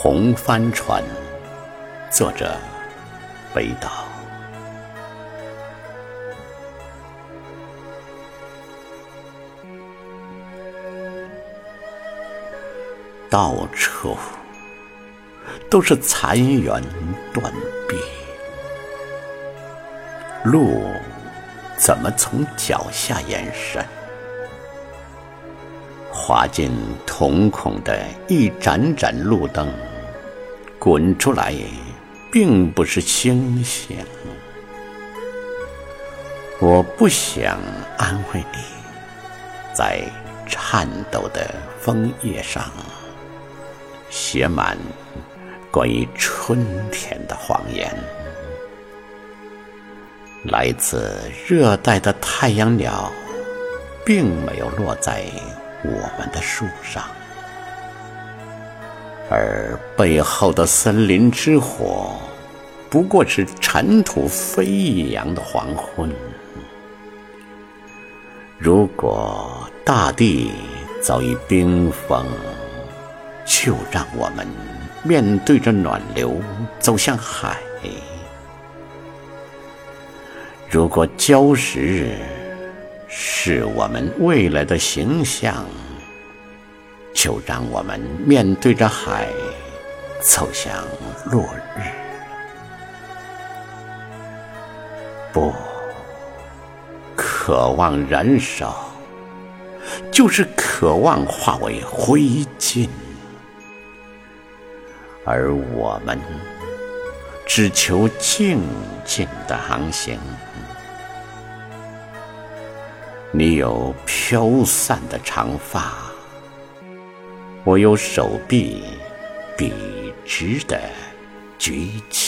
红帆船，作者北岛。到处都是残垣断壁，路怎么从脚下延伸？划进瞳孔的一盏盏路灯，滚出来，并不是星星。我不想安慰你，在颤抖的枫叶上。写满关于春天的谎言。来自热带的太阳鸟，并没有落在我们的树上，而背后的森林之火，不过是尘土飞扬的黄昏。如果大地早已冰封，就让我们面对着暖流走向海。如果礁石是我们未来的形象，就让我们面对着海走向落日。不，渴望燃烧，就是渴望化为灰烬。而我们只求静静的航行。你有飘散的长发，我有手臂笔直的举起。